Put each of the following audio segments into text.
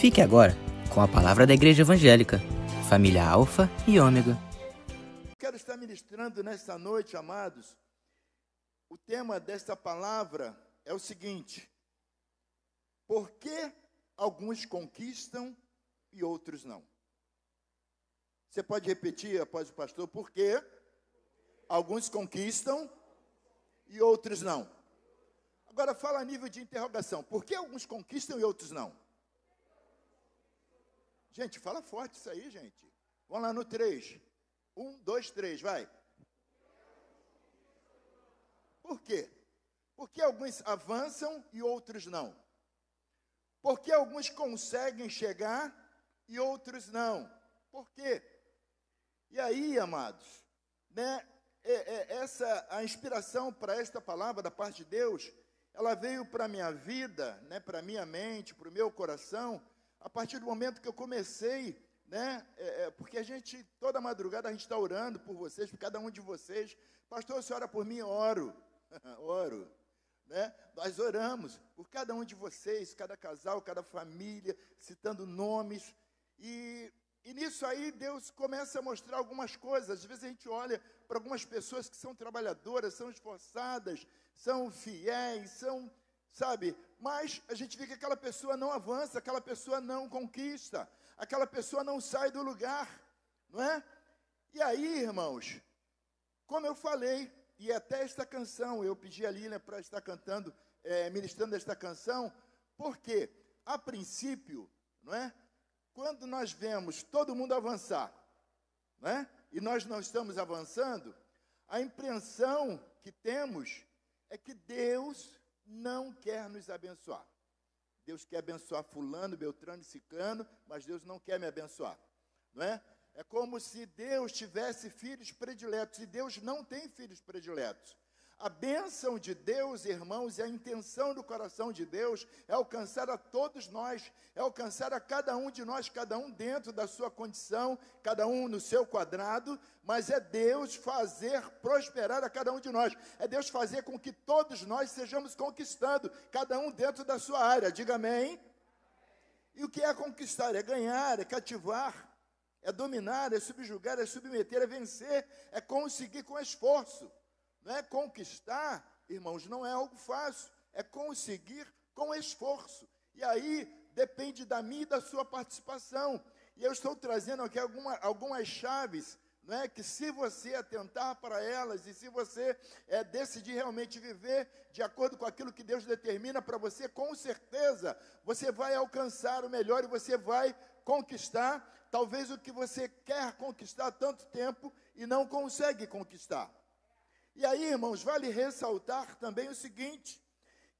Fique agora com a palavra da Igreja Evangélica, família Alfa e Ômega. Quero estar ministrando nesta noite, amados. O tema desta palavra é o seguinte: Por que alguns conquistam e outros não? Você pode repetir após o pastor, por que alguns conquistam e outros não? Agora fala a nível de interrogação, por que alguns conquistam e outros não? Gente, fala forte isso aí, gente. Vamos lá no 3. Um, dois, três, vai. Por quê? Porque alguns avançam e outros não. Porque alguns conseguem chegar e outros não. Por quê? E aí, amados, né, é, é, essa a inspiração para esta palavra da parte de Deus, ela veio para a minha vida, né, para a minha mente, para o meu coração, a partir do momento que eu comecei, né? É, é, porque a gente, toda madrugada, a gente está orando por vocês, por cada um de vocês. Pastor, você ora por mim? Oro. Oro. Né? Nós oramos por cada um de vocês, cada casal, cada família, citando nomes. E, e nisso aí Deus começa a mostrar algumas coisas. Às vezes a gente olha para algumas pessoas que são trabalhadoras, são esforçadas, são fiéis, são sabe? Mas a gente vê que aquela pessoa não avança, aquela pessoa não conquista, aquela pessoa não sai do lugar, não é? E aí, irmãos, como eu falei, e até esta canção, eu pedi a Lilian para estar cantando, é, ministrando esta canção, porque, a princípio, não é? Quando nós vemos todo mundo avançar, não é? E nós não estamos avançando, a impressão que temos é que Deus não quer nos abençoar. Deus quer abençoar fulano, beltrano e ciclano, mas Deus não quer me abençoar. Não é? É como se Deus tivesse filhos prediletos, e Deus não tem filhos prediletos. A bênção de Deus, irmãos, e a intenção do coração de Deus é alcançar a todos nós, é alcançar a cada um de nós, cada um dentro da sua condição, cada um no seu quadrado, mas é Deus fazer prosperar a cada um de nós, é Deus fazer com que todos nós sejamos conquistando, cada um dentro da sua área. Diga amém. E o que é conquistar? É ganhar, é cativar, é dominar, é subjugar, é submeter, é vencer, é conseguir com esforço. Não é conquistar, irmãos, não é algo fácil, é conseguir com esforço. E aí depende da minha e da sua participação. E eu estou trazendo aqui alguma, algumas chaves não é? que se você atentar para elas e se você é, decidir realmente viver de acordo com aquilo que Deus determina para você, com certeza você vai alcançar o melhor e você vai conquistar talvez o que você quer conquistar há tanto tempo e não consegue conquistar. E aí, irmãos, vale ressaltar também o seguinte: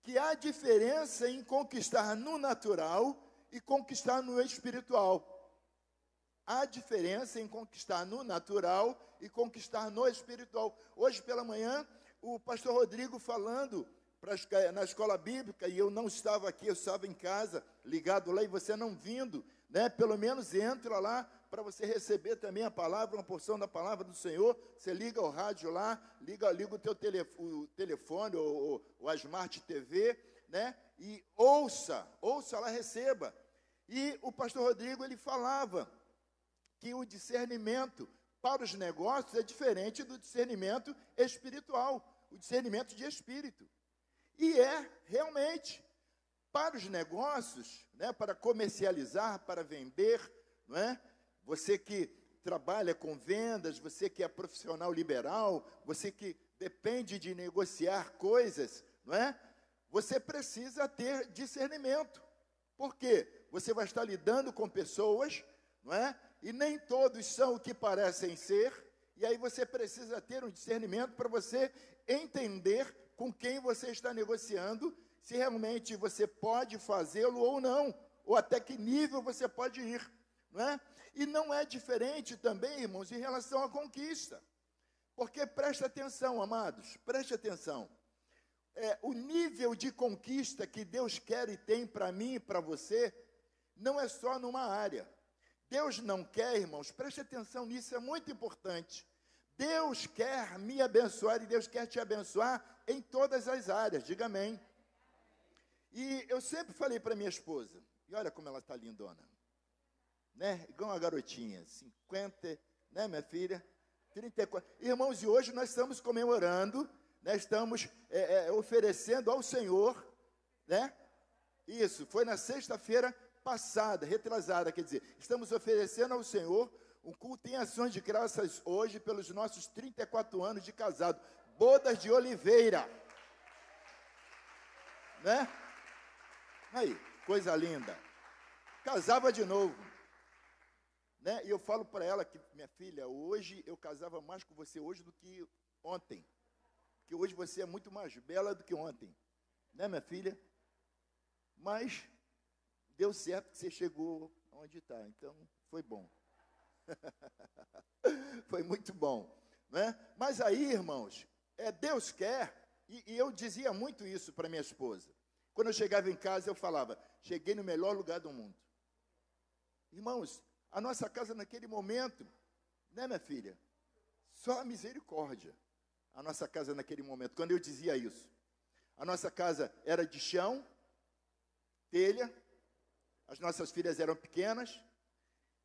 que há diferença em conquistar no natural e conquistar no espiritual. Há diferença em conquistar no natural e conquistar no espiritual. Hoje pela manhã, o pastor Rodrigo falando na escola bíblica, e eu não estava aqui, eu estava em casa, ligado lá, e você não vindo, né? Pelo menos entra lá para você receber também a palavra, uma porção da palavra do Senhor. Você liga o rádio lá, liga, liga o teu telefone, o telefone ou, ou, ou a Smart TV, né? E ouça, ouça lá, receba. E o pastor Rodrigo, ele falava que o discernimento para os negócios é diferente do discernimento espiritual, o discernimento de espírito. E é realmente para os negócios, né, para comercializar, para vender, não é? Você que trabalha com vendas, você que é profissional liberal, você que depende de negociar coisas, não é? Você precisa ter discernimento. Por quê? Você vai estar lidando com pessoas, não é? E nem todos são o que parecem ser, e aí você precisa ter um discernimento para você entender com quem você está negociando, se realmente você pode fazê-lo ou não, ou até que nível você pode ir, não é? E não é diferente também, irmãos, em relação à conquista. Porque preste atenção, amados, preste atenção. É, o nível de conquista que Deus quer e tem para mim e para você, não é só numa área. Deus não quer, irmãos, preste atenção nisso, é muito importante. Deus quer me abençoar e Deus quer te abençoar em todas as áreas, diga amém. E eu sempre falei para minha esposa, E olha como ela está lindona. Né? Igual uma garotinha, 50, né, minha filha? 34. Irmãos, e hoje nós estamos comemorando, né, estamos é, é, oferecendo ao Senhor, né? Isso, foi na sexta-feira passada, retrasada, quer dizer, estamos oferecendo ao Senhor um culto em ações de graças hoje pelos nossos 34 anos de casado. Bodas de Oliveira. Né? Aí, coisa linda. Casava de novo. Né? E eu falo para ela que, minha filha, hoje eu casava mais com você hoje do que ontem. Porque hoje você é muito mais bela do que ontem. Né, minha filha? Mas deu certo que você chegou onde está. Então, foi bom. foi muito bom. Né? Mas aí, irmãos, é, Deus quer, e, e eu dizia muito isso para minha esposa. Quando eu chegava em casa, eu falava: cheguei no melhor lugar do mundo. Irmãos, a nossa casa naquele momento, né, minha filha? Só a misericórdia. A nossa casa naquele momento, quando eu dizia isso. A nossa casa era de chão, telha, as nossas filhas eram pequenas.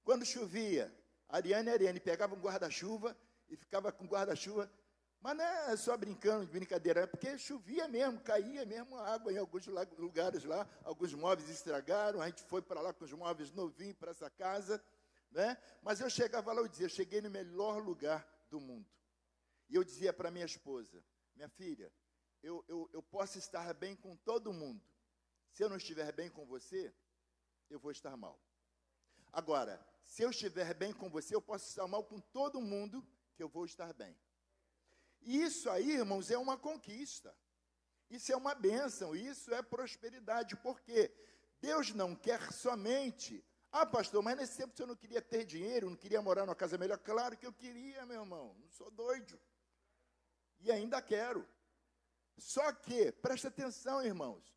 Quando chovia, a Ariane e a Ariane pegavam um guarda-chuva e ficava com guarda-chuva. Mas não é só brincando, de brincadeira, é porque chovia mesmo, caía mesmo água em alguns lugares lá, alguns móveis estragaram, a gente foi para lá com os móveis novinhos para essa casa. Né? Mas eu chegava lá e dizia, cheguei no melhor lugar do mundo. E eu dizia para minha esposa, minha filha, eu, eu, eu posso estar bem com todo mundo. Se eu não estiver bem com você, eu vou estar mal. Agora, se eu estiver bem com você, eu posso estar mal com todo mundo, que eu vou estar bem. E isso aí, irmãos, é uma conquista. Isso é uma bênção, isso é prosperidade, porque Deus não quer somente ah, pastor, mas nesse tempo você não queria ter dinheiro, não queria morar numa casa melhor? Claro que eu queria, meu irmão. Não sou doido. E ainda quero. Só que, preste atenção, irmãos.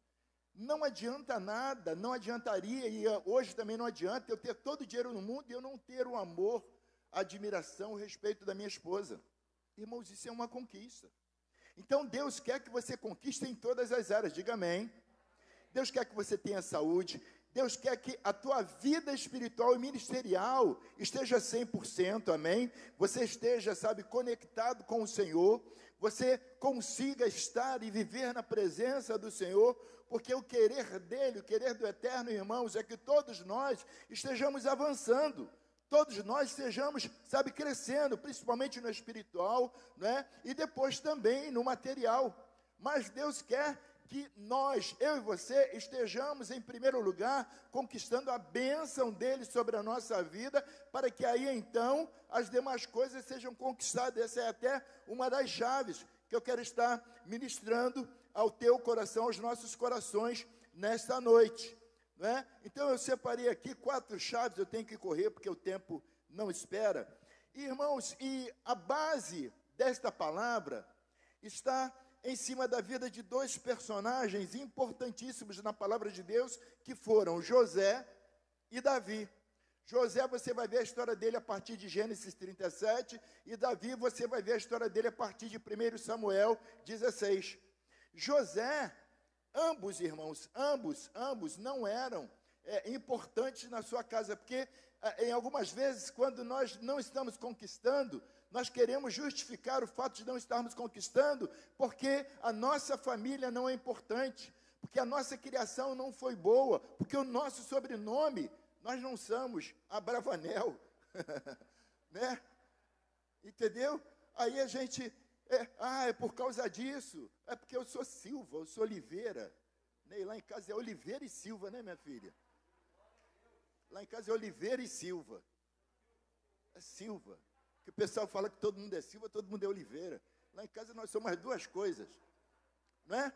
Não adianta nada, não adiantaria, e hoje também não adianta eu ter todo o dinheiro no mundo e eu não ter o amor, a admiração, o respeito da minha esposa. Irmãos, isso é uma conquista. Então Deus quer que você conquiste em todas as áreas, diga amém. Deus quer que você tenha saúde, Deus quer que a tua vida espiritual e ministerial esteja 100%, amém? Você esteja, sabe, conectado com o Senhor, você consiga estar e viver na presença do Senhor, porque o querer dele, o querer do eterno, irmãos, é que todos nós estejamos avançando. Todos nós estejamos, sabe, crescendo, principalmente no espiritual, né? E depois também no material. Mas Deus quer que nós, eu e você, estejamos em primeiro lugar conquistando a bênção dele sobre a nossa vida, para que aí então as demais coisas sejam conquistadas. Essa é até uma das chaves que eu quero estar ministrando ao teu coração, aos nossos corações nesta noite. Né? Então eu separei aqui quatro chaves, eu tenho que correr porque o tempo não espera. Irmãos, e a base desta palavra está em cima da vida de dois personagens importantíssimos na palavra de Deus, que foram José e Davi. José, você vai ver a história dele a partir de Gênesis 37, e Davi, você vai ver a história dele a partir de 1 Samuel 16. José, ambos irmãos, ambos, ambos não eram é, importantes na sua casa, porque é, em algumas vezes, quando nós não estamos conquistando, nós queremos justificar o fato de não estarmos conquistando, porque a nossa família não é importante, porque a nossa criação não foi boa, porque o nosso sobrenome, nós não somos Abravanel, né? Entendeu? Aí a gente, é, ah, é por causa disso, é porque eu sou Silva, eu sou Oliveira. Né? lá em casa é Oliveira e Silva, né, minha filha? Lá em casa é Oliveira e Silva. É Silva. O pessoal fala que todo mundo é Silva, todo mundo é Oliveira. Lá em casa nós somos as duas coisas. Não é?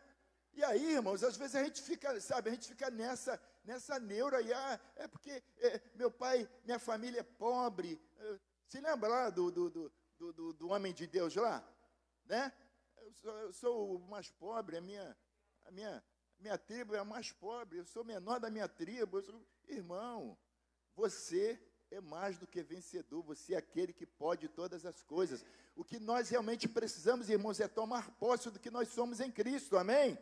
E aí, irmãos, às vezes a gente fica, sabe, a gente fica nessa, nessa neura aí, ah, é porque é, meu pai, minha família é pobre. É, se lembra lá do, do, do, do, do homem de Deus lá? Né? Eu sou, eu sou o mais pobre, a minha, a minha, minha tribo é a mais pobre, eu sou menor da minha tribo. Sou... Irmão, você é mais do que vencedor, você é aquele que pode todas as coisas. O que nós realmente precisamos, irmãos, é tomar posse do que nós somos em Cristo, amém?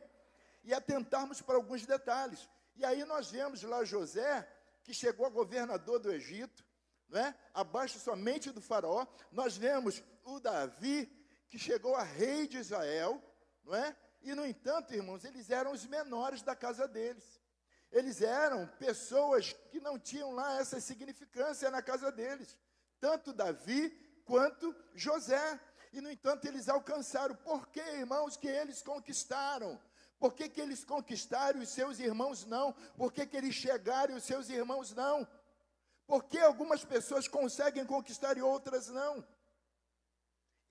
E atentarmos para alguns detalhes. E aí nós vemos lá José, que chegou a governador do Egito, não é? abaixo somente do faraó. Nós vemos o Davi, que chegou a rei de Israel, não é? E, no entanto, irmãos, eles eram os menores da casa deles. Eles eram pessoas que não tinham lá essa significância na casa deles. Tanto Davi quanto José. E, no entanto, eles alcançaram. Por que, irmãos, que eles conquistaram? Por que, que eles conquistaram e os seus irmãos não? Por que, que eles chegaram e os seus irmãos não? Por que algumas pessoas conseguem conquistar e outras não?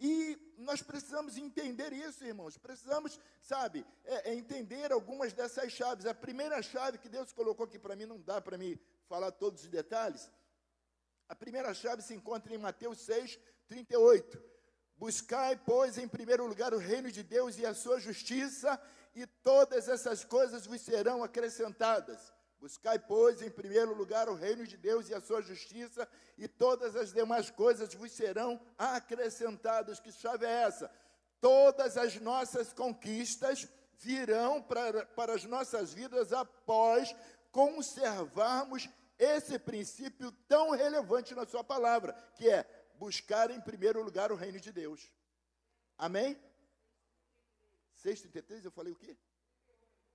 E nós precisamos entender isso, irmãos. Precisamos, sabe, é, é entender algumas dessas chaves. A primeira chave que Deus colocou aqui para mim, não dá para mim falar todos os detalhes. A primeira chave se encontra em Mateus 6, 38. Buscai, pois, em primeiro lugar o reino de Deus e a sua justiça, e todas essas coisas vos serão acrescentadas. Buscai, pois, em primeiro lugar o reino de Deus e a sua justiça, e todas as demais coisas vos serão acrescentadas. Que chave é essa? Todas as nossas conquistas virão para, para as nossas vidas após conservarmos esse princípio tão relevante na sua palavra, que é buscar em primeiro lugar o reino de Deus. Amém? 6,33, eu falei o quê?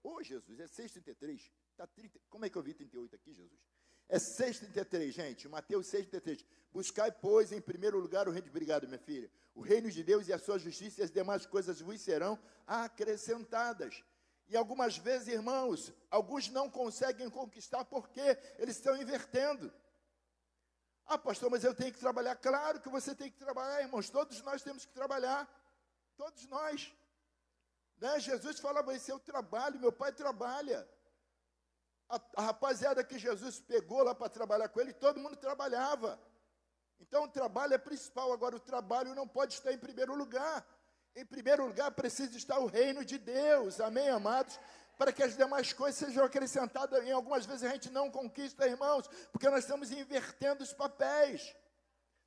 Ô oh, Jesus, é 6,33. Tá 30, como é que eu vi 38 aqui, Jesus? É 6,33, gente. Mateus 6,33. Buscai, pois, em primeiro lugar o reino de. Obrigado, minha filha. O reino de Deus e a sua justiça e as demais coisas vos serão acrescentadas. E algumas vezes, irmãos, alguns não conseguem conquistar porque eles estão invertendo. Ah, pastor, mas eu tenho que trabalhar. Claro que você tem que trabalhar, irmãos. Todos nós temos que trabalhar. Todos nós. Né? Jesus falava: esse é o trabalho, meu pai trabalha. A, a rapaziada que Jesus pegou lá para trabalhar com ele, todo mundo trabalhava. Então o trabalho é principal. Agora, o trabalho não pode estar em primeiro lugar. Em primeiro lugar, precisa estar o reino de Deus. Amém, amados? Para que as demais coisas sejam acrescentadas. Em algumas vezes a gente não conquista, irmãos, porque nós estamos invertendo os papéis.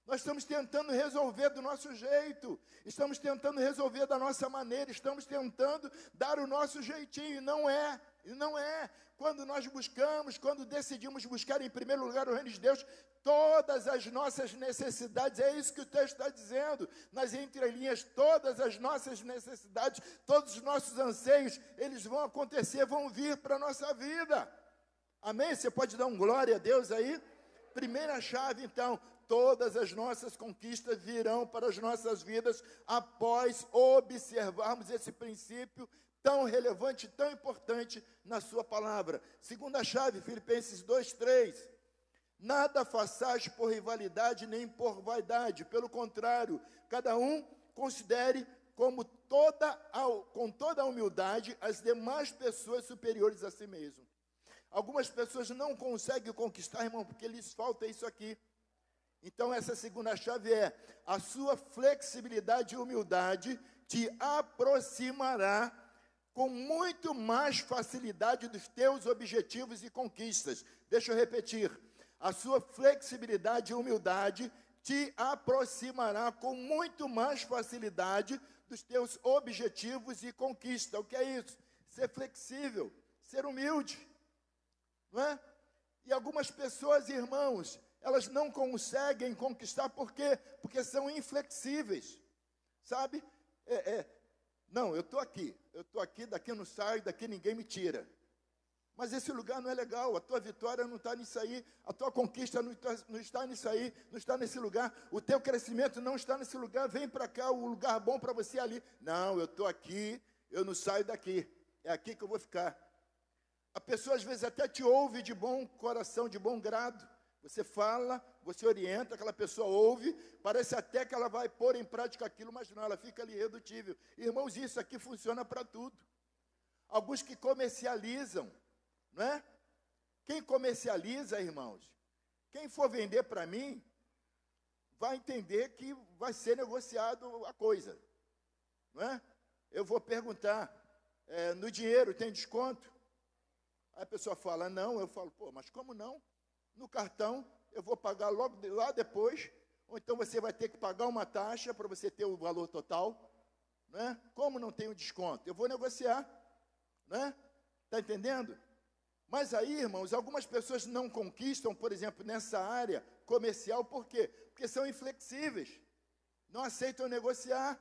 Nós estamos tentando resolver do nosso jeito, estamos tentando resolver da nossa maneira, estamos tentando dar o nosso jeitinho, e não é, e não é. Quando nós buscamos, quando decidimos buscar em primeiro lugar o reino de Deus, todas as nossas necessidades, é isso que o texto está dizendo, nas entrelinhas, todas as nossas necessidades, todos os nossos anseios, eles vão acontecer, vão vir para a nossa vida. Amém? Você pode dar um glória a Deus aí? Primeira chave, então, todas as nossas conquistas virão para as nossas vidas após observarmos esse princípio tão relevante, tão importante na sua palavra. Segunda chave, Filipenses 2:3. Nada façais por rivalidade nem por vaidade, pelo contrário, cada um considere como toda com toda a humildade as demais pessoas superiores a si mesmo. Algumas pessoas não conseguem conquistar, irmão, porque lhes falta isso aqui. Então, essa segunda chave é: a sua flexibilidade e humildade te aproximará com muito mais facilidade dos teus objetivos e conquistas. Deixa eu repetir. A sua flexibilidade e humildade te aproximará com muito mais facilidade dos teus objetivos e conquistas. O que é isso? Ser flexível, ser humilde. Não é? E algumas pessoas, irmãos, elas não conseguem conquistar, por quê? Porque são inflexíveis, sabe? É, é, não, eu estou aqui, eu estou aqui, daqui não saio, daqui ninguém me tira. Mas esse lugar não é legal, a tua vitória não está nisso aí, a tua conquista não está, não está nisso aí, não está nesse lugar, o teu crescimento não está nesse lugar, vem para cá, o lugar bom para você é ali. Não, eu estou aqui, eu não saio daqui, é aqui que eu vou ficar. A pessoa às vezes até te ouve de bom coração, de bom grado, você fala, você orienta, aquela pessoa ouve, parece até que ela vai pôr em prática aquilo, mas não, ela fica ali redutível. Irmãos, isso aqui funciona para tudo. Alguns que comercializam, não é? Quem comercializa, irmãos, quem for vender para mim, vai entender que vai ser negociado a coisa, não é? Eu vou perguntar, é, no dinheiro tem desconto? Aí a pessoa fala, não, eu falo, pô, mas como não? no cartão, eu vou pagar logo lá depois, ou então você vai ter que pagar uma taxa para você ter o valor total. Né? Como não tem o desconto? Eu vou negociar. Né? Está entendendo? Mas aí, irmãos, algumas pessoas não conquistam, por exemplo, nessa área comercial, por quê? Porque são inflexíveis, não aceitam negociar.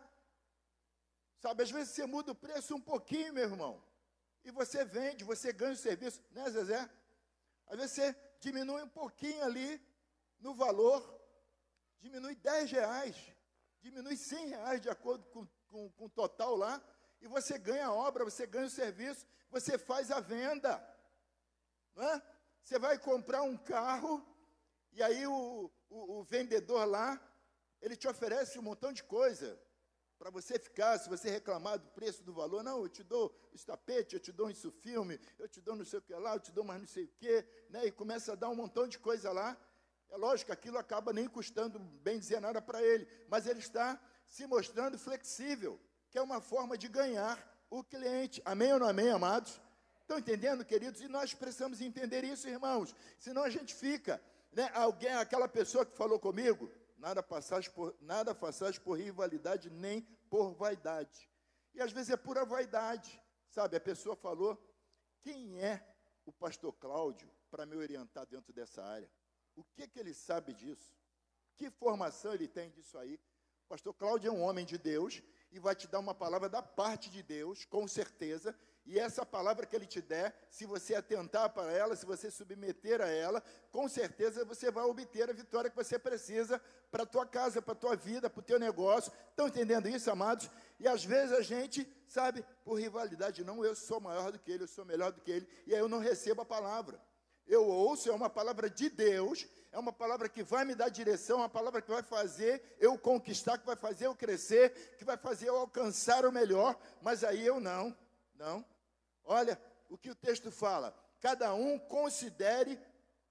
Sabe, às vezes você muda o preço um pouquinho, meu irmão, e você vende, você ganha o serviço, né, Zezé? Às vezes você diminui um pouquinho ali no valor, diminui 10 reais, diminui 100 reais de acordo com, com, com o total lá, e você ganha a obra, você ganha o serviço, você faz a venda. Não é? Você vai comprar um carro e aí o, o, o vendedor lá, ele te oferece um montão de coisa para você ficar, se você reclamar do preço do valor, não, eu te dou esse tapete, eu te dou isso filme, eu te dou não sei o que lá, eu te dou mais não sei o que, né? E começa a dar um montão de coisa lá. É lógico que aquilo acaba nem custando bem dizer nada para ele, mas ele está se mostrando flexível, que é uma forma de ganhar o cliente. Amém ou não amém, amados? Estão entendendo, queridos? E nós precisamos entender isso, irmãos. Senão a gente fica, né? Alguém, aquela pessoa que falou comigo, nada passagem por nada passagem por rivalidade nem por vaidade. E às vezes é pura vaidade, sabe? A pessoa falou: "Quem é o pastor Cláudio para me orientar dentro dessa área? O que que ele sabe disso? Que formação ele tem disso aí?" O pastor Cláudio é um homem de Deus e vai te dar uma palavra da parte de Deus, com certeza, e essa palavra que ele te der, se você atentar para ela, se você submeter a ela, com certeza você vai obter a vitória que você precisa para a tua casa, para a tua vida, para o teu negócio. Estão entendendo isso, amados? E às vezes a gente, sabe, por rivalidade, não, eu sou maior do que ele, eu sou melhor do que ele, e aí eu não recebo a palavra. Eu ouço, é uma palavra de Deus, é uma palavra que vai me dar direção, uma palavra que vai fazer eu conquistar, que vai fazer eu crescer, que vai fazer eu alcançar o melhor, mas aí eu não, não. Olha o que o texto fala: cada um considere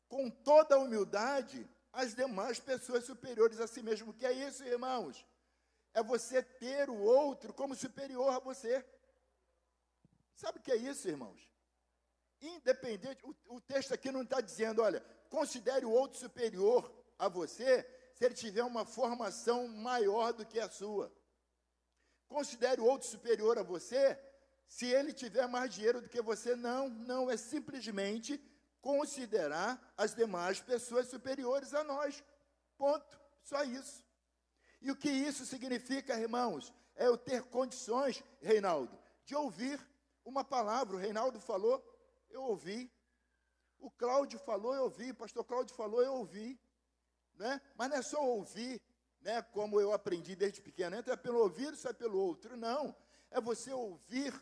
com toda humildade as demais pessoas superiores a si mesmo. O que é isso, irmãos? É você ter o outro como superior a você. Sabe o que é isso, irmãos? Independente, o, o texto aqui não está dizendo, olha, considere o outro superior a você se ele tiver uma formação maior do que a sua. Considere o outro superior a você se ele tiver mais dinheiro do que você, não, não, é simplesmente considerar as demais pessoas superiores a nós. Ponto. Só isso. E o que isso significa, irmãos? É eu ter condições, Reinaldo, de ouvir uma palavra. O Reinaldo falou, eu ouvi. O Cláudio falou, eu ouvi. O pastor Cláudio falou, eu ouvi. Né? Mas não é só ouvir, né, como eu aprendi desde pequeno. Entra pelo ouvido, sai pelo outro. Não. É você ouvir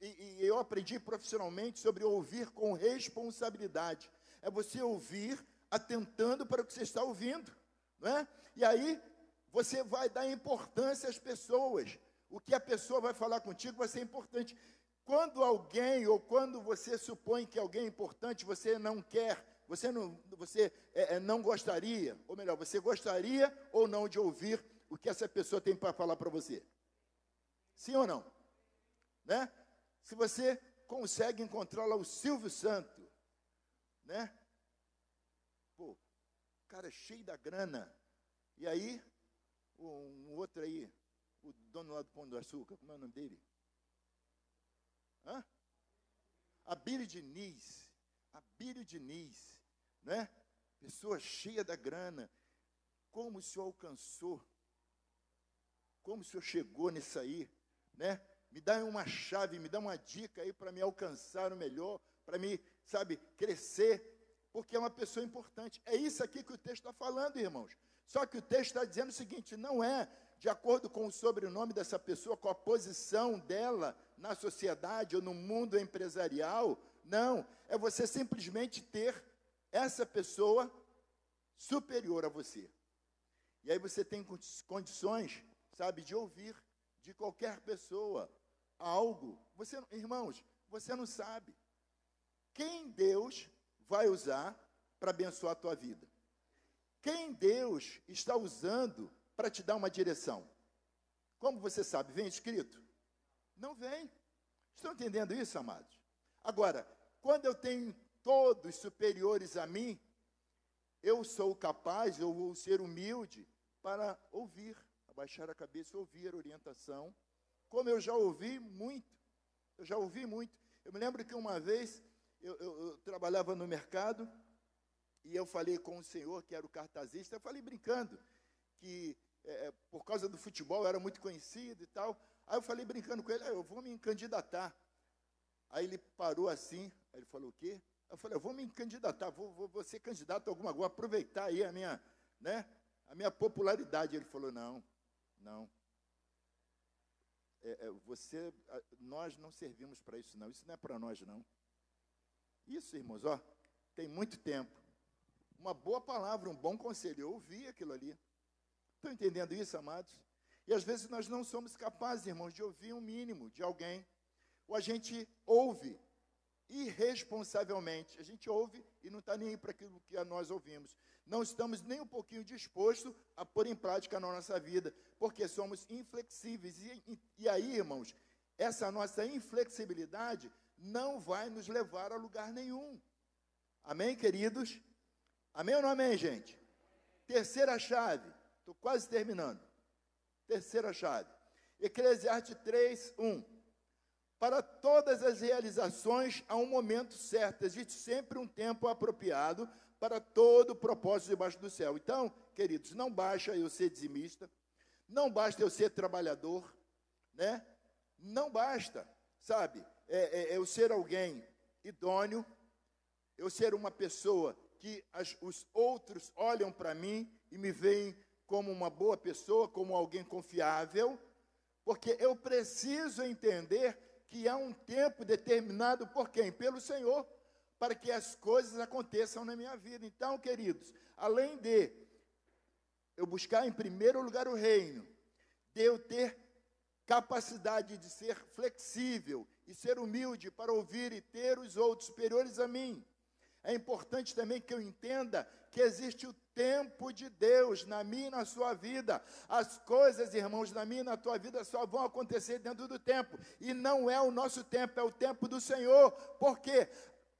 e, e eu aprendi profissionalmente sobre ouvir com responsabilidade. É você ouvir atentando para o que você está ouvindo. Não é? E aí você vai dar importância às pessoas. O que a pessoa vai falar contigo vai ser importante. Quando alguém, ou quando você supõe que alguém é importante, você não quer, você não, você, é, é não gostaria, ou melhor, você gostaria ou não de ouvir o que essa pessoa tem para falar para você? Sim ou não? Né? Se você consegue encontrar lá o Silvio Santo, né? Pô, cara cheio da grana. E aí, um outro aí, o dono lá do Pão do Açúcar, como é o nome dele? Hã? Abílio Diniz. Abílio Diniz, né? Pessoa cheia da grana. Como o senhor alcançou? Como o senhor chegou nisso aí, né? Me dá uma chave, me dá uma dica aí para me alcançar o melhor, para me, sabe, crescer, porque é uma pessoa importante. É isso aqui que o texto está falando, irmãos. Só que o texto está dizendo o seguinte: não é de acordo com o sobrenome dessa pessoa, com a posição dela na sociedade ou no mundo empresarial. Não, é você simplesmente ter essa pessoa superior a você. E aí você tem condições, sabe, de ouvir de qualquer pessoa algo, você, irmãos, você não sabe quem Deus vai usar para abençoar a tua vida. Quem Deus está usando para te dar uma direção. Como você sabe, vem escrito? Não vem. Estão entendendo isso, amados? Agora, quando eu tenho todos superiores a mim, eu sou capaz, eu vou ser humilde para ouvir, abaixar a cabeça, ouvir a orientação como eu já ouvi muito, eu já ouvi muito. Eu me lembro que uma vez eu, eu, eu trabalhava no mercado e eu falei com o senhor, que era o cartazista, eu falei brincando, que é, por causa do futebol era muito conhecido e tal. Aí eu falei brincando com ele, ah, eu vou me candidatar. Aí ele parou assim, aí ele falou, o quê? Eu falei, eu vou me candidatar, vou, vou, vou ser candidato a alguma coisa, aproveitar aí a minha, né, a minha popularidade. Ele falou, não, não. É, é, você, nós não servimos para isso, não. Isso não é para nós, não. Isso, irmãos, ó, tem muito tempo. Uma boa palavra, um bom conselho. Eu ouvi aquilo ali. Estão entendendo isso, amados? E às vezes nós não somos capazes, irmãos, de ouvir um mínimo de alguém. Ou a gente ouve irresponsavelmente. A gente ouve e não está nem para aquilo que nós ouvimos. Não estamos nem um pouquinho dispostos a pôr em prática na nossa vida, porque somos inflexíveis. E, e, e aí, irmãos, essa nossa inflexibilidade não vai nos levar a lugar nenhum. Amém, queridos? Amém ou não amém, gente? Terceira chave, estou quase terminando. Terceira chave. Eclesiastes 3, 1. Para todas as realizações há um momento certo, existe sempre um tempo apropriado para todo o propósito debaixo do céu. Então, queridos, não basta eu ser dizimista, não basta eu ser trabalhador, né? Não basta, sabe, é, é, eu ser alguém idôneo, eu ser uma pessoa que as, os outros olham para mim e me veem como uma boa pessoa, como alguém confiável, porque eu preciso entender que há um tempo determinado por quem? Pelo Senhor, para que as coisas aconteçam na minha vida. Então, queridos, além de eu buscar em primeiro lugar o reino, de eu ter capacidade de ser flexível e ser humilde para ouvir e ter os outros superiores a mim. É importante também que eu entenda que existe o tempo de Deus na minha e na sua vida. As coisas, irmãos, na minha e na tua vida só vão acontecer dentro do tempo. E não é o nosso tempo, é o tempo do Senhor. Por quê?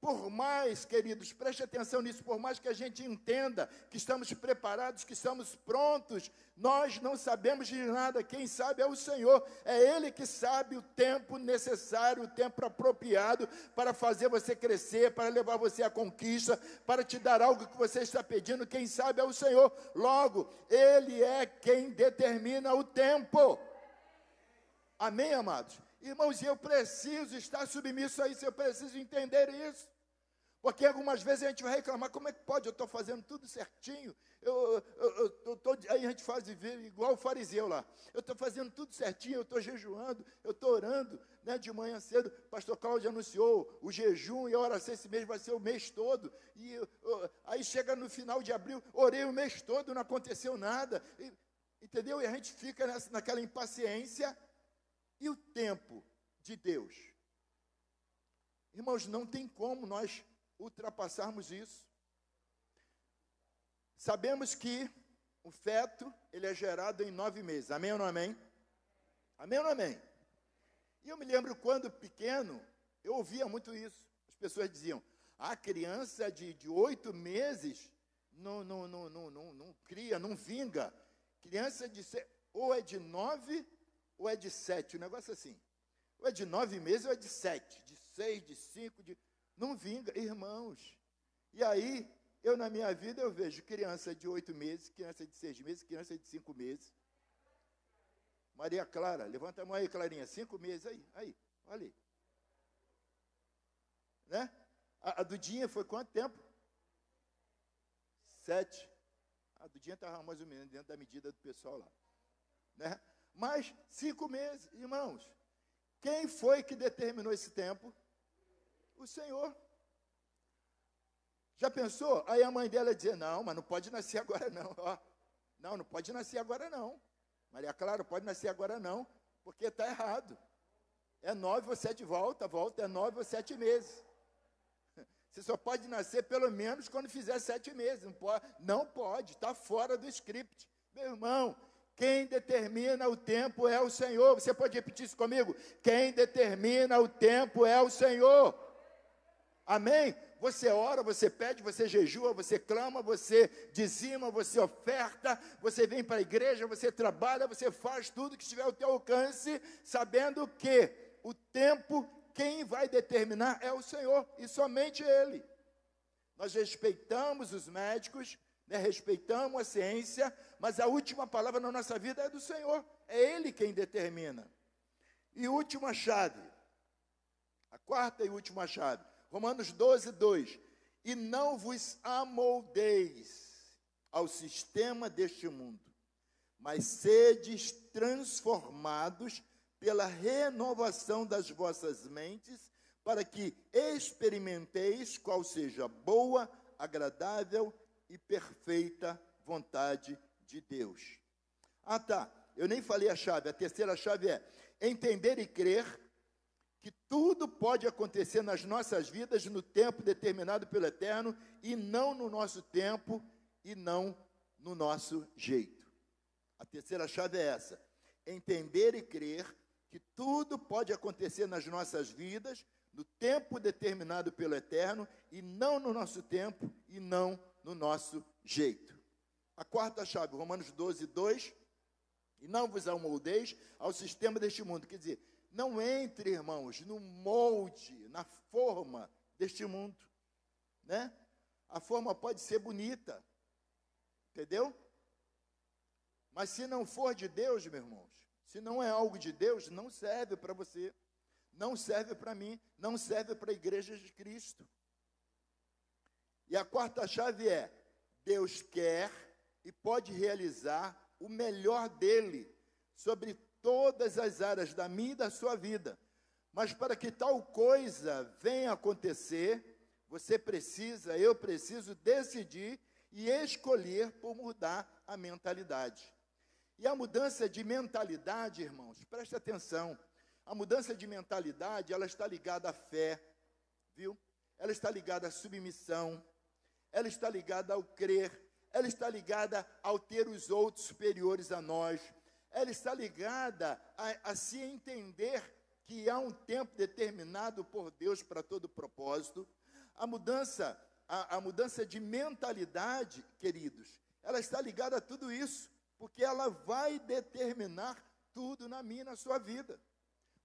Por mais, queridos, preste atenção nisso, por mais que a gente entenda que estamos preparados, que estamos prontos, nós não sabemos de nada, quem sabe é o Senhor, é Ele que sabe o tempo necessário, o tempo apropriado para fazer você crescer, para levar você à conquista, para te dar algo que você está pedindo, quem sabe é o Senhor. Logo, Ele é quem determina o tempo. Amém, amados? Irmãos, eu preciso estar submisso a isso, eu preciso entender isso. Porque algumas vezes a gente vai reclamar, como é que pode? Eu estou fazendo tudo certinho. Eu, eu, eu, eu tô, aí a gente faz viver igual o fariseu lá. Eu estou fazendo tudo certinho, eu estou jejuando, eu estou orando. Né, de manhã cedo, pastor Cláudio anunciou o jejum e a oração esse mês vai ser o mês todo. E aí chega no final de abril, orei o mês todo, não aconteceu nada. E, entendeu? E a gente fica nessa, naquela impaciência e o tempo de Deus? Irmãos, não tem como nós ultrapassarmos isso. Sabemos que o feto, ele é gerado em nove meses. Amém ou não amém? Amém ou não amém? E eu me lembro quando pequeno, eu ouvia muito isso. As pessoas diziam, a criança de, oito meses não, não, não, não, não, não cria, não vinga. Criança de ou é de nove ou é de sete, um negócio assim. Ou é de nove meses ou é de sete, de seis, de cinco, de. Não vinga, irmãos. E aí, eu na minha vida eu vejo criança de oito meses, criança de seis meses, criança de cinco meses. Maria Clara, levanta a mão aí, Clarinha, cinco meses aí, aí, olha aí. Né? A, a Dudinha foi quanto tempo? Sete. A Dudinha estava mais ou menos dentro da medida do pessoal lá. Né? Mas cinco meses, irmãos. Quem foi que determinou esse tempo? O Senhor. Já pensou? Aí a mãe dela dizia: Não, mas não pode nascer agora, não. Ó, não, não pode nascer agora, não. Maria Clara, pode nascer agora, não, porque está errado. É nove ou sete volta, volta, é nove ou sete meses. Você só pode nascer pelo menos quando fizer sete meses. Não pode, está fora do script. Meu irmão, quem determina o tempo é o Senhor. Você pode repetir isso comigo? Quem determina o tempo é o Senhor. Amém? Você ora, você pede, você jejua, você clama, você dizima, você oferta, você vem para a igreja, você trabalha, você faz tudo que estiver ao teu alcance, sabendo que o tempo quem vai determinar é o Senhor e somente Ele. Nós respeitamos os médicos, né, respeitamos a ciência, mas a última palavra na nossa vida é do Senhor, é Ele quem determina. E última chave, a quarta e última chave, Romanos 12, 2. E não vos amoldeis ao sistema deste mundo, mas sedes transformados pela renovação das vossas mentes, para que experimenteis qual seja boa, agradável e perfeita vontade de Deus. Ah, tá. Eu nem falei a chave. A terceira chave é entender e crer que tudo pode acontecer nas nossas vidas no tempo determinado pelo Eterno e não no nosso tempo e não no nosso jeito. A terceira chave é essa: entender e crer que tudo pode acontecer nas nossas vidas no tempo determinado pelo Eterno e não no nosso tempo e não no nosso jeito. A quarta chave, Romanos 12, 2. E não vos amoldeis ao sistema deste mundo. Quer dizer, não entre, irmãos, no molde, na forma deste mundo. Né? A forma pode ser bonita. Entendeu? Mas se não for de Deus, meus irmãos, se não é algo de Deus, não serve para você, não serve para mim, não serve para a igreja de Cristo. E a quarta chave é: Deus quer e pode realizar o melhor dele sobre todas as áreas da minha e da sua vida. Mas para que tal coisa venha acontecer, você precisa, eu preciso decidir e escolher por mudar a mentalidade. E a mudança de mentalidade, irmãos, preste atenção. A mudança de mentalidade, ela está ligada à fé, viu? Ela está ligada à submissão, ela está ligada ao crer, ela está ligada ao ter os outros superiores a nós, ela está ligada a, a se entender que há um tempo determinado por Deus para todo propósito. A mudança, a, a mudança de mentalidade, queridos, ela está ligada a tudo isso, porque ela vai determinar tudo na minha e na sua vida.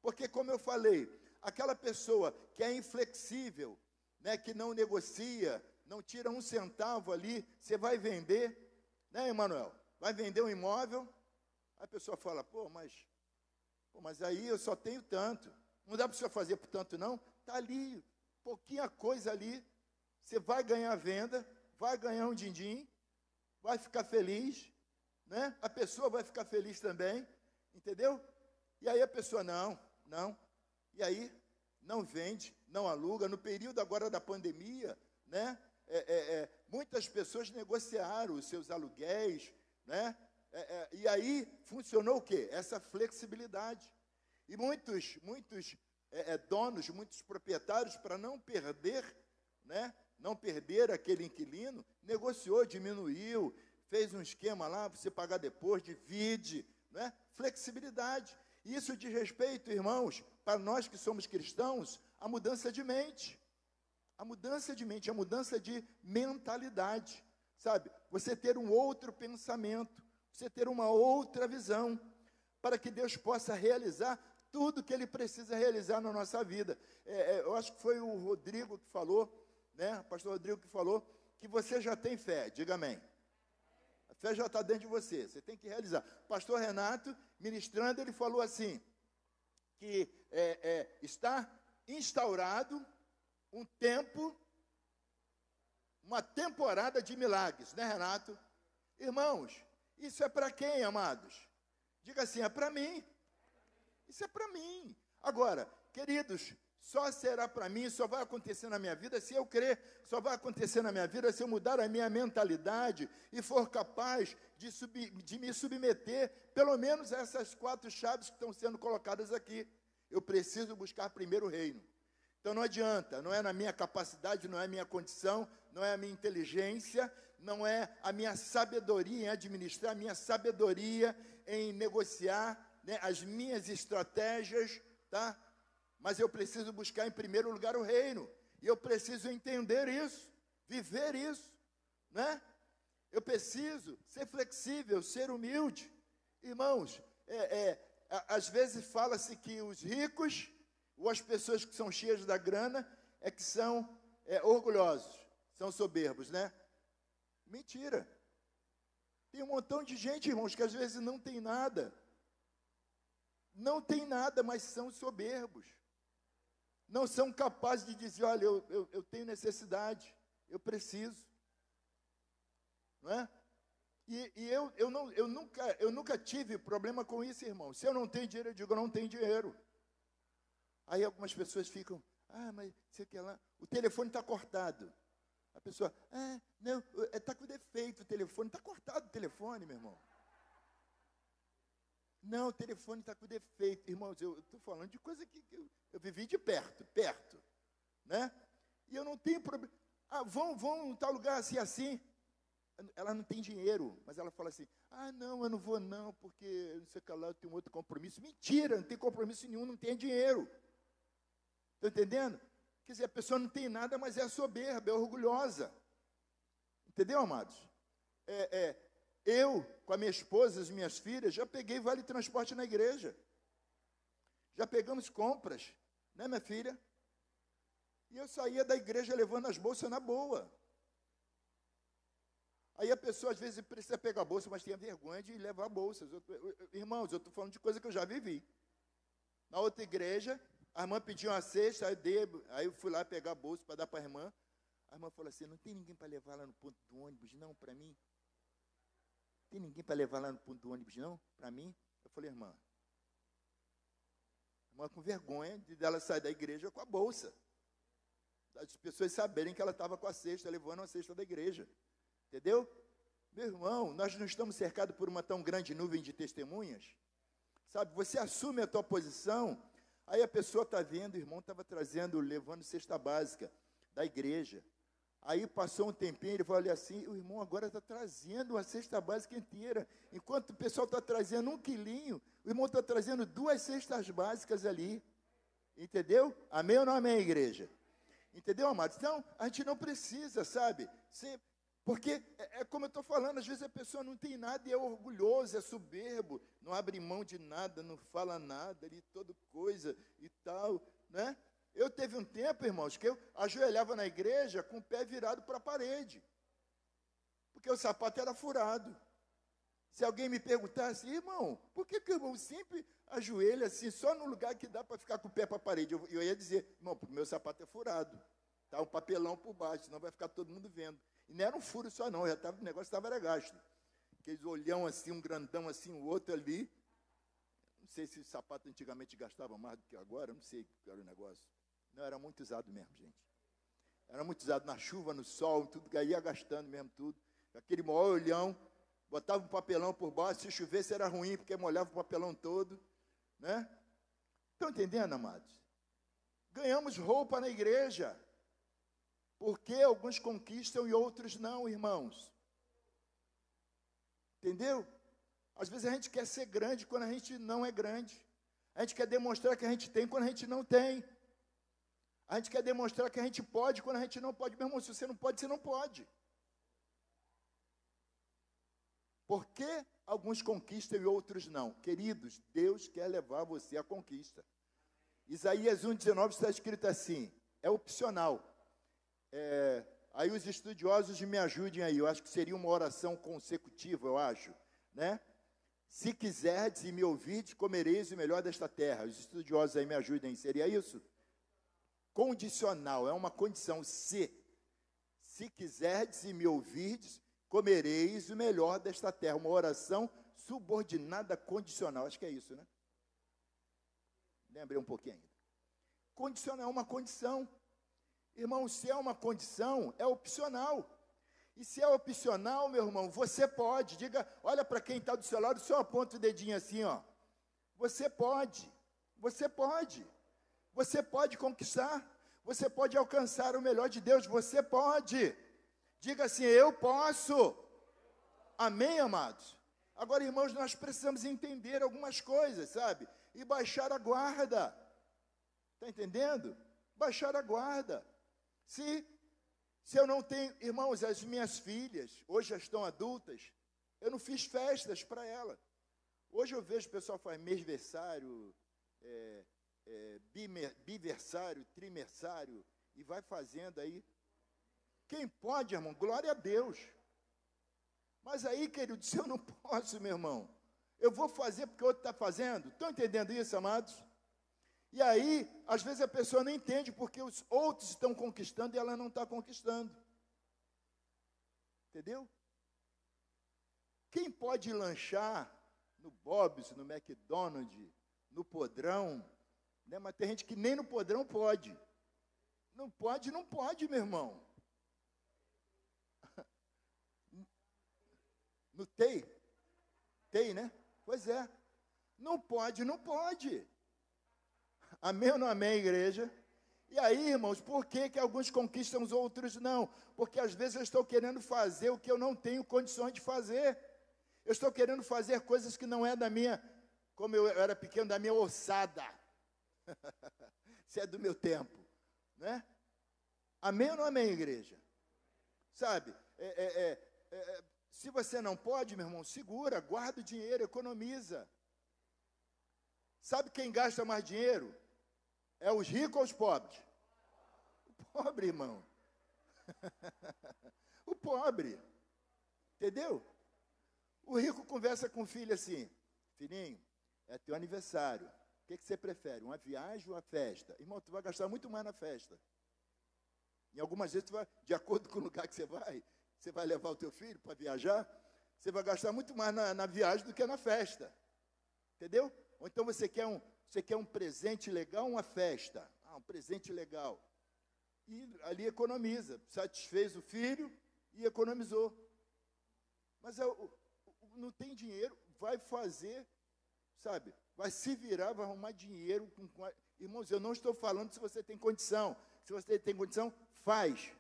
Porque, como eu falei, aquela pessoa que é inflexível, né, que não negocia, não tira um centavo ali, você vai vender, né, Emanuel? Vai vender um imóvel, a pessoa fala, pô, mas, pô, mas aí eu só tenho tanto. Não dá para você fazer por tanto, não? Está ali, pouquinha coisa ali. Você vai ganhar a venda, vai ganhar um din-din, vai ficar feliz, né? A pessoa vai ficar feliz também, entendeu? E aí a pessoa, não, não. E aí, não vende, não aluga. No período agora da pandemia, né? É, é, é, muitas pessoas negociaram os seus aluguéis, né? É, é, e aí funcionou o quê? Essa flexibilidade. E muitos, muitos donos, muitos proprietários, para não perder, né, não perder aquele inquilino, negociou, diminuiu, fez um esquema lá você pagar depois, divide, né? flexibilidade. Isso diz respeito, irmãos, para nós que somos cristãos, a mudança de mente. A mudança de mente, a mudança de mentalidade. Sabe? Você ter um outro pensamento você ter uma outra visão, para que Deus possa realizar tudo que Ele precisa realizar na nossa vida. É, é, eu acho que foi o Rodrigo que falou, né, o pastor Rodrigo que falou, que você já tem fé, diga amém. A fé já está dentro de você, você tem que realizar. pastor Renato, ministrando, ele falou assim, que é, é está instaurado um tempo, uma temporada de milagres, né, Renato? Irmãos, isso é para quem, amados? Diga assim: é para mim. Isso é para mim. Agora, queridos, só será para mim, só vai acontecer na minha vida se eu crer, só vai acontecer na minha vida se eu mudar a minha mentalidade e for capaz de, sub, de me submeter, pelo menos a essas quatro chaves que estão sendo colocadas aqui. Eu preciso buscar primeiro o reino. Então não adianta, não é na minha capacidade, não é a minha condição, não é a minha inteligência, não é a minha sabedoria em administrar, a minha sabedoria em negociar, né, as minhas estratégias, tá? Mas eu preciso buscar em primeiro lugar o reino. E eu preciso entender isso, viver isso, né? Eu preciso ser flexível, ser humilde. Irmãos, é, é, às vezes fala-se que os ricos Ou as pessoas que são cheias da grana é que são é, orgulhosos, são soberbos, né? Mentira. Tem um montão de gente, irmãos, que às vezes não tem nada. Não tem nada, mas são soberbos. Não são capazes de dizer: olha, eu, eu, eu tenho necessidade, eu preciso. Não é? E, e, eu, eu, não, eu, nunca, eu nunca tive problema com isso, irmão. Se eu não tenho dinheiro, eu digo, eu não tenho dinheiro. Aí algumas pessoas ficam, ah, mas sei que lá, o telefone está cortado. A pessoa, ah, não, está é, com defeito o telefone, está cortado o telefone, meu irmão. Não, o telefone está com defeito. Irmãos, eu estou falando de coisa que, que eu, eu, vivi de perto, perto. Né? E eu não tenho problema. Ah, vão, vão em tal lugar assim, assim. Ela não tem dinheiro, mas ela fala assim: ah, não, eu não vou não, porque não sei o que lá, eu tenho outro compromisso. Mentira, não tem compromisso nenhum, não tem dinheiro. Está entendendo? Quer dizer, a pessoa não tem nada, mas é soberba, é orgulhosa. Entendeu, amados? É, é, eu, com a minha esposa, as minhas filhas, já peguei vale transporte na igreja. Já pegamos compras, né, minha filha? E eu saía da igreja levando as bolsas na boa. Aí a pessoa às vezes precisa pegar a bolsa, mas tem vergonha de levar bolsas. Irmãos, eu estou falando de coisa que eu já vivi. Na outra igreja, a irmã pediu uma cesta, aí eu, dei, aí eu fui lá pegar a bolsa para dar para a irmã. A irmã falou assim: não tem ninguém para levar lá no ponto do ônibus, não, para mim? Tem ninguém para levar lá no ponto do ônibus, não? Para mim? Eu falei, irmã. Irmã com vergonha de dela sair da igreja com a bolsa. As pessoas saberem que ela estava com a cesta, levando a cesta da igreja. Entendeu? Meu irmão, nós não estamos cercados por uma tão grande nuvem de testemunhas. Sabe, você assume a tua posição Aí a pessoa está vendo, o irmão estava trazendo, levando cesta básica da igreja. Aí passou um tempinho, ele falou assim, o irmão agora está trazendo uma cesta básica inteira. Enquanto o pessoal está trazendo um quilinho, o irmão está trazendo duas cestas básicas ali. Entendeu? Amém ou não amém, igreja? Entendeu, amados? Então, a gente não precisa, sabe? Ser porque é, é como eu estou falando, às vezes a pessoa não tem nada e é orgulhoso, é soberbo, não abre mão de nada, não fala nada ali, toda coisa e tal, né? Eu teve um tempo, irmãos, que eu ajoelhava na igreja com o pé virado para a parede, porque o sapato era furado. Se alguém me perguntasse, irmão, por que, que o irmão sempre ajoelha assim, só no lugar que dá para ficar com o pé para a parede? Eu, eu ia dizer, irmão, porque meu sapato é furado. Está um papelão por baixo, senão vai ficar todo mundo vendo. Não era um furo só, não, já tava, o negócio estava gasto. Aqueles olhão assim, um grandão assim, o outro ali. Não sei se o sapato antigamente gastava mais do que agora, não sei o que era o negócio. Não, era muito usado mesmo, gente. Era muito usado na chuva, no sol, tudo, ia gastando mesmo tudo. Aquele maior olhão, botava um papelão por baixo, se chovesse era ruim, porque molhava o papelão todo. Né? Estão entendendo, amados? Ganhamos roupa na igreja. Porque alguns conquistam e outros não, irmãos. Entendeu? Às vezes a gente quer ser grande quando a gente não é grande. A gente quer demonstrar que a gente tem quando a gente não tem. A gente quer demonstrar que a gente pode quando a gente não pode. Meu irmão, se você não pode, você não pode. Por que alguns conquistam e outros não? Queridos, Deus quer levar você à conquista. Isaías 1,19 está escrito assim: é opcional. É, aí os estudiosos me ajudem aí, eu acho que seria uma oração consecutiva, eu acho, né? Se quiserdes e me ouvides, comereis o melhor desta terra. Os estudiosos aí me ajudem, seria isso? Condicional, é uma condição, se. Se quiserdes e me ouvides, comereis o melhor desta terra. Uma oração subordinada condicional, acho que é isso, né? Lembrei um pouquinho ainda. Condicional é uma condição. Irmão, se é uma condição, é opcional. E se é opcional, meu irmão, você pode. Diga, olha para quem está do seu lado, só aponta o dedinho assim, ó. Você pode. Você pode. Você pode conquistar. Você pode alcançar o melhor de Deus. Você pode. Diga assim, eu posso. Amém, amados? Agora, irmãos, nós precisamos entender algumas coisas, sabe? E baixar a guarda. Está entendendo? Baixar a guarda. Se, se eu não tenho, irmãos, as minhas filhas, hoje já estão adultas, eu não fiz festas para ela. Hoje eu vejo o pessoal faz mêsversário, é, é, biversário, trimersário, e vai fazendo aí. Quem pode, irmão? Glória a Deus. Mas aí, querido, se eu não posso, meu irmão, eu vou fazer porque o outro está fazendo. Estão entendendo isso, amados? E aí, às vezes a pessoa não entende porque os outros estão conquistando e ela não está conquistando. Entendeu? Quem pode lanchar no Bob's, no McDonald's, no Podrão, né? mas tem gente que nem no Podrão pode. Não pode, não pode, meu irmão. No TEI? TEI, né? Pois é. Não pode, não pode. Amém ou não amém, igreja? E aí, irmãos, por que, que alguns conquistam os outros não? Porque às vezes eu estou querendo fazer o que eu não tenho condições de fazer. Eu estou querendo fazer coisas que não é da minha, como eu era pequeno, da minha ossada. Se é do meu tempo, né? Amém ou não amém, igreja? Sabe? É, é, é, é se você não pode, meu irmão, segura, guarda o dinheiro, economiza. Sabe quem gasta mais dinheiro? É os ricos ou os pobres? O pobre, irmão. o pobre. Entendeu? O rico conversa com o filho assim: Filhinho, é teu aniversário. O que, que você prefere? Uma viagem ou uma festa? Irmão, tu vai gastar muito mais na festa. Em algumas vezes, vai, de acordo com o lugar que você vai, você vai levar o teu filho para viajar, você vai gastar muito mais na, na viagem do que na festa. Entendeu? Ou então você quer um, você quer um presente legal, uma festa. Ah, um presente legal. E ali economiza. Satisfez o filho e economizou. Mas é, não tem dinheiro, vai fazer, sabe? Vai se virar, vai arrumar dinheiro. Com, com, irmãos, eu não estou falando se você tem condição. Se você tem condição, faz.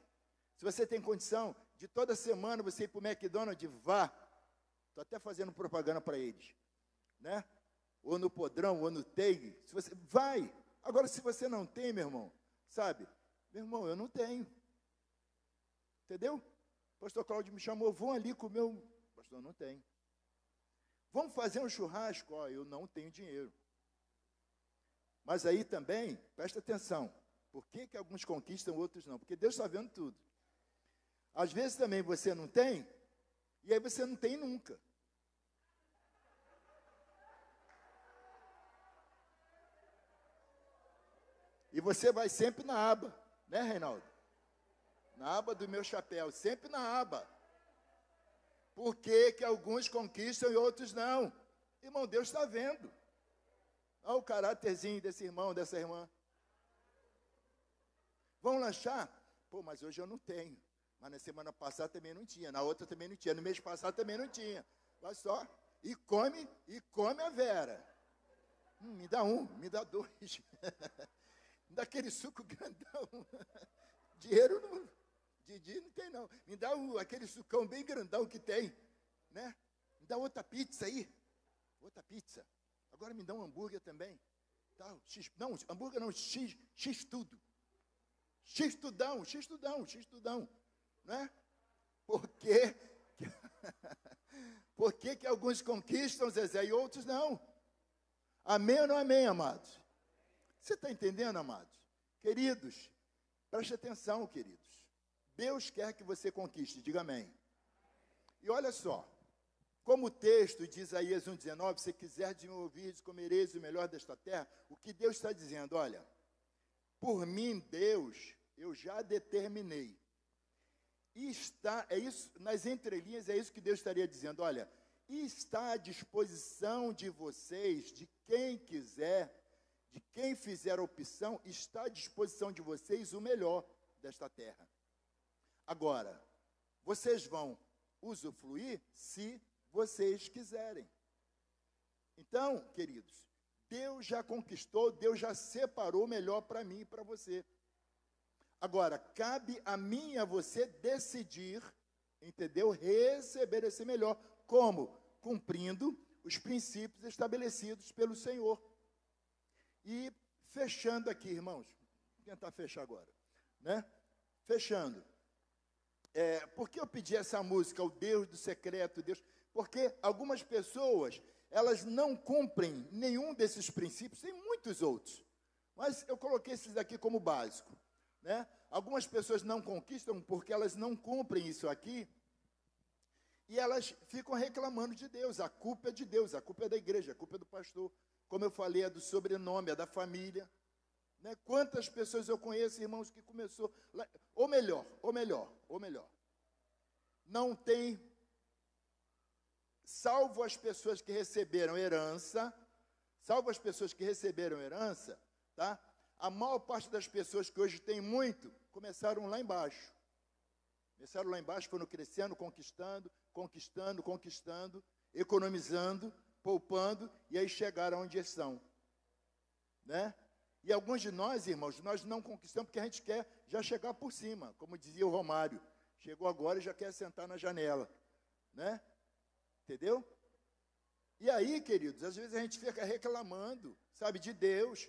Se você tem condição de toda semana você ir para o McDonald's, vá. Estou até fazendo propaganda para eles. Né? Ou no podrão, ou no TEG, se você vai. Agora, se você não tem, meu irmão, sabe? Meu irmão, eu não tenho. Entendeu? O pastor Cláudio me chamou, vão ali comer um. Pastor, não tem. Vamos fazer um churrasco? Ó, eu não tenho dinheiro. Mas aí também, presta atenção. Por que, que alguns conquistam, outros não? Porque Deus está vendo tudo. Às vezes também você não tem, e aí você não tem nunca. E você vai sempre na aba, né, Reinaldo? Na aba do meu chapéu, sempre na aba. Por que, que alguns conquistam e outros não? Irmão, Deus está vendo. Olha o caráterzinho desse irmão, dessa irmã. Vão lanchar? Pô, mas hoje eu não tenho. Mas na semana passada também não tinha. Na outra também não tinha. No mês passado também não tinha. Olha só. E come, e come a Vera. Hum, me dá um, me dá dois. daquele suco grandão. Dinheiro não, Didi não tem não. Me dá aquele sucão bem grandão que tem, né? Me dá outra pizza aí. Outra pizza. Agora me dá um hambúrguer também. Tá, X, não, hambúrguer não, X, X tudo. X tudão, X tudão, X tudão. Né? Por quê? Por que, que alguns conquistam, Zezé, e outros não? Amém ou não amém, amados? Você está entendendo, amados? Queridos, preste atenção, queridos. Deus quer que você conquiste, diga amém. E olha só, como o texto de Isaías 1,19, se quiser de me ouvir, comereis o melhor desta terra, o que Deus está dizendo? Olha, por mim, Deus, eu já determinei. E está, é isso, nas entrelinhas, é isso que Deus estaria dizendo, olha, está à disposição de vocês, de quem quiser, de quem fizer a opção, está à disposição de vocês o melhor desta terra. Agora, vocês vão usufruir se vocês quiserem. Então, queridos, Deus já conquistou, Deus já separou o melhor para mim e para você. Agora, cabe a mim e a você decidir, entendeu? Receber esse melhor. Como? Cumprindo os princípios estabelecidos pelo Senhor. E fechando aqui, irmãos, vou tentar fechar agora, né? Fechando. É, por que eu pedi essa música, o Deus do secreto, Deus? Porque algumas pessoas, elas não cumprem nenhum desses princípios, tem muitos outros. Mas eu coloquei esses aqui como básico. Né? Algumas pessoas não conquistam porque elas não cumprem isso aqui. E elas ficam reclamando de Deus. A culpa é de Deus, a culpa é da igreja, a culpa é do pastor. Como eu falei, é do sobrenome, é da família. Né? Quantas pessoas eu conheço, irmãos, que começou. Ou melhor, ou melhor, ou melhor. Não tem, salvo as pessoas que receberam herança, salvo as pessoas que receberam herança, tá? A maior parte das pessoas que hoje tem muito, começaram lá embaixo. Começaram lá embaixo, foram crescendo, conquistando, conquistando, conquistando, economizando, poupando, e aí chegaram onde estão. Né? E alguns de nós, irmãos, nós não conquistamos porque a gente quer já chegar por cima, como dizia o Romário. Chegou agora e já quer sentar na janela. Né? Entendeu? E aí, queridos, às vezes a gente fica reclamando, sabe, de Deus,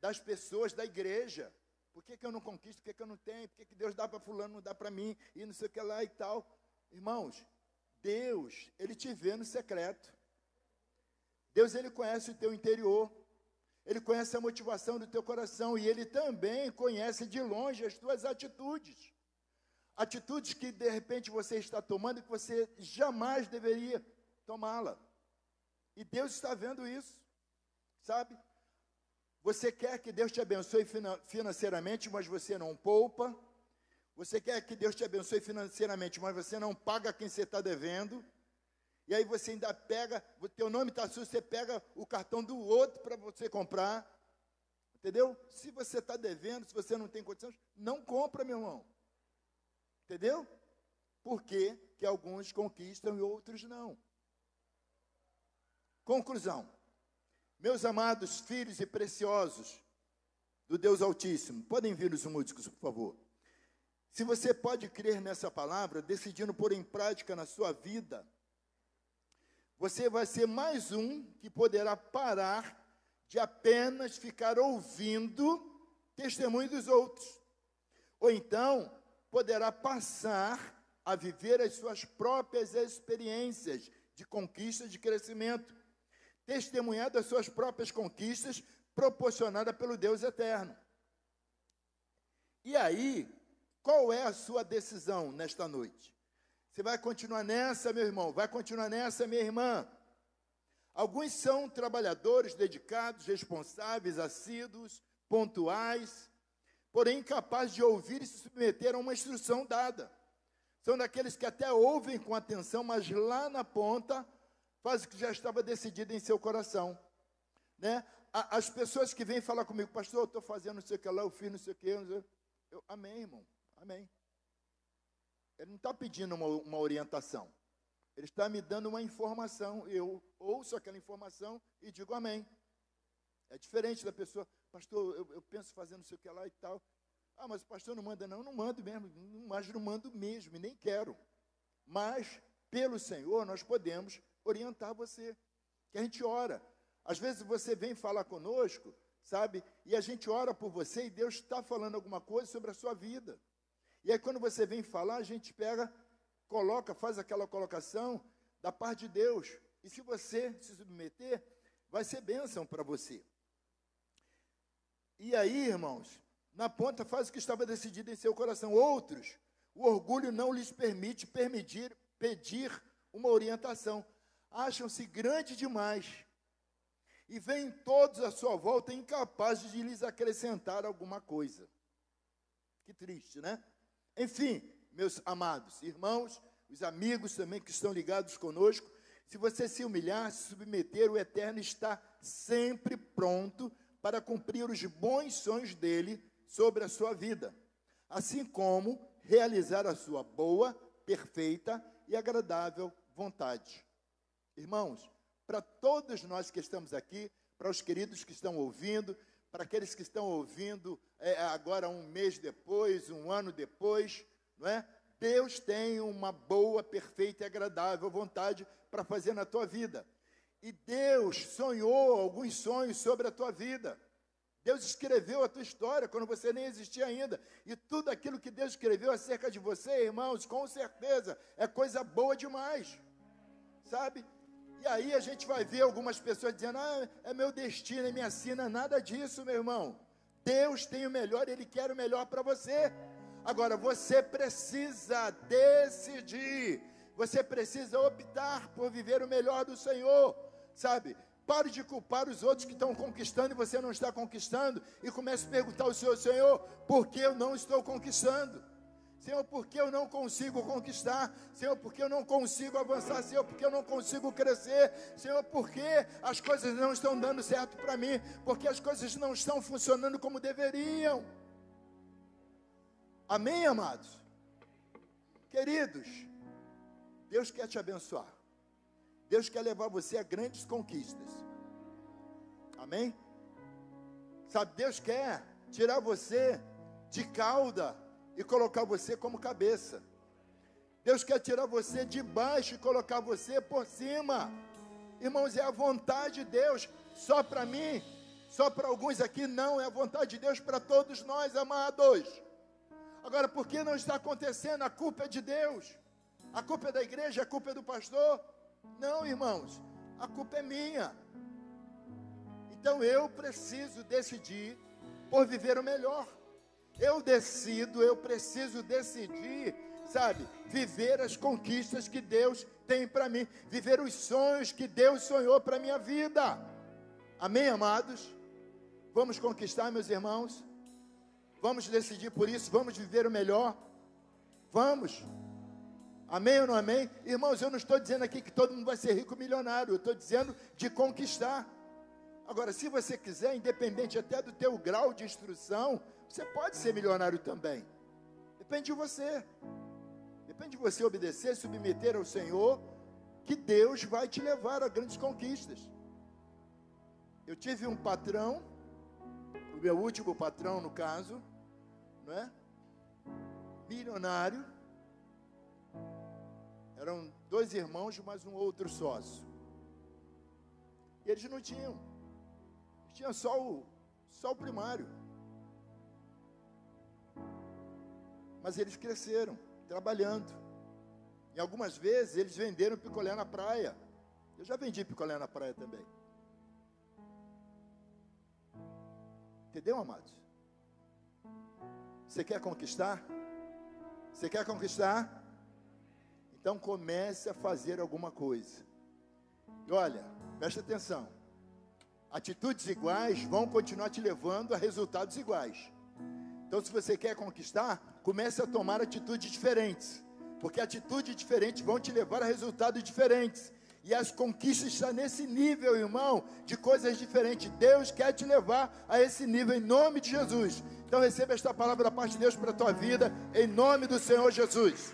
das pessoas da igreja. Por que, que eu não conquisto? Por que, que eu não tenho? Por que, que Deus dá para fulano, não dá para mim? E não sei o que lá e tal. Irmãos, Deus, Ele te vê no secreto. Deus, Ele conhece o teu interior. Ele conhece a motivação do teu coração. E Ele também conhece de longe as tuas atitudes. Atitudes que, de repente, você está tomando e que você jamais deveria tomá-la. E Deus está vendo isso. Sabe? Você quer que Deus te abençoe financeiramente, mas você não poupa. Você quer que Deus te abençoe financeiramente, mas você não paga quem você está devendo. E aí você ainda pega, o teu nome está sujo, você pega o cartão do outro para você comprar. Entendeu? Se você está devendo, se você não tem condições, não compra, meu irmão. Entendeu? Por que que alguns conquistam e outros não? Conclusão. Meus amados filhos e preciosos do Deus Altíssimo, podem vir os músicos, por favor. Se você pode crer nessa palavra, decidindo pôr em prática na sua vida, você vai ser mais um que poderá parar de apenas ficar ouvindo testemunho dos outros. Ou então, poderá passar a viver as suas próprias experiências de conquista, de crescimento testemunhar das suas próprias conquistas proporcionada pelo Deus eterno. E aí, qual é a sua decisão nesta noite? Você vai continuar nessa, meu irmão? Vai continuar nessa, minha irmã? Alguns são trabalhadores dedicados, responsáveis, assíduos, pontuais, porém incapazes de ouvir e se submeter a uma instrução dada. São daqueles que até ouvem com atenção, mas lá na ponta quase que já estava decidido em seu coração. Né? As pessoas que vêm falar comigo, pastor, eu estou fazendo não sei o que lá, eu fiz não sei o que. Eu, eu, amém, irmão, amém. Ele não está pedindo uma, uma orientação. Ele está me dando uma informação. Eu ouço aquela informação e digo amém. É diferente da pessoa, pastor, eu, eu penso fazendo não sei o que lá e tal. Ah, mas o pastor não manda, não, não mando mesmo, mas não mando mesmo, e nem quero. Mas, pelo Senhor, nós podemos orientar você. Que a gente ora. Às vezes você vem falar conosco, sabe? E a gente ora por você e Deus está falando alguma coisa sobre a sua vida. E aí quando você vem falar, a gente pega, coloca, faz aquela colocação da parte de Deus. E se você se submeter, vai ser bênção para você. E aí, irmãos, na ponta faz o que estava decidido em seu coração. Outros, o orgulho não lhes permite permitir, pedir uma orientação acham-se grandes demais e veem todos à sua volta incapazes de lhes acrescentar alguma coisa. Que triste, né? Enfim, meus amados irmãos, os amigos também que estão ligados conosco, se você se humilhar, se submeter, o Eterno está sempre pronto para cumprir os bons sonhos dele sobre a sua vida, assim como realizar a sua boa, perfeita e agradável vontade. Irmãos, para todos nós que estamos aqui, para os queridos que estão ouvindo, para aqueles que estão ouvindo é, agora um mês depois, um ano depois, não é? Deus tem uma boa, perfeita e agradável vontade para fazer na tua vida. E Deus sonhou alguns sonhos sobre a tua vida. Deus escreveu a tua história quando você nem existia ainda. E tudo aquilo que Deus escreveu acerca de você, irmãos, com certeza é coisa boa demais. Sabe? E aí a gente vai ver algumas pessoas dizendo: ah, é meu destino, é minha sina. Nada disso, meu irmão. Deus tem o melhor, Ele quer o melhor para você. Agora, você precisa decidir, você precisa optar por viver o melhor do Senhor, sabe? Pare de culpar os outros que estão conquistando e você não está conquistando, e comece a perguntar ao Senhor: Senhor, por que eu não estou conquistando? Senhor, por que eu não consigo conquistar? Senhor, por que eu não consigo avançar? Senhor, por que eu não consigo crescer? Senhor, por que as coisas não estão dando certo para mim? Porque as coisas não estão funcionando como deveriam. Amém, amados? Queridos, Deus quer te abençoar. Deus quer levar você a grandes conquistas. Amém? Sabe, Deus quer tirar você de cauda e colocar você como cabeça. Deus quer tirar você de baixo e colocar você por cima. Irmãos, é a vontade de Deus só para mim, só para alguns aqui, não, é a vontade de Deus para todos nós, amados. Agora, por que não está acontecendo? A culpa é de Deus, a culpa é da igreja, a culpa é do pastor. Não, irmãos, a culpa é minha. Então eu preciso decidir por viver o melhor. Eu decido, eu preciso decidir, sabe, viver as conquistas que Deus tem para mim, viver os sonhos que Deus sonhou para minha vida. Amém, amados? Vamos conquistar, meus irmãos? Vamos decidir por isso, vamos viver o melhor? Vamos. Amém ou não amém? Irmãos, eu não estou dizendo aqui que todo mundo vai ser rico milionário, eu estou dizendo de conquistar. Agora, se você quiser, independente até do teu grau de instrução, você pode ser milionário também. Depende de você. Depende de você obedecer, submeter ao Senhor, que Deus vai te levar a grandes conquistas. Eu tive um patrão, o meu último patrão no caso, não é? Milionário. Eram dois irmãos mais um outro sócio. E eles não tinham. Eles tinham só o, só o primário. Mas eles cresceram, trabalhando. E algumas vezes eles venderam picolé na praia. Eu já vendi picolé na praia também. Entendeu, amados? Você quer conquistar? Você quer conquistar? Então comece a fazer alguma coisa. E olha, preste atenção. Atitudes iguais vão continuar te levando a resultados iguais. Então, se você quer conquistar, comece a tomar atitudes diferentes, porque atitudes diferentes vão te levar a resultados diferentes. E as conquistas estão nesse nível, irmão, de coisas diferentes. Deus quer te levar a esse nível em nome de Jesus. Então receba esta palavra da parte de Deus para a tua vida, em nome do Senhor Jesus.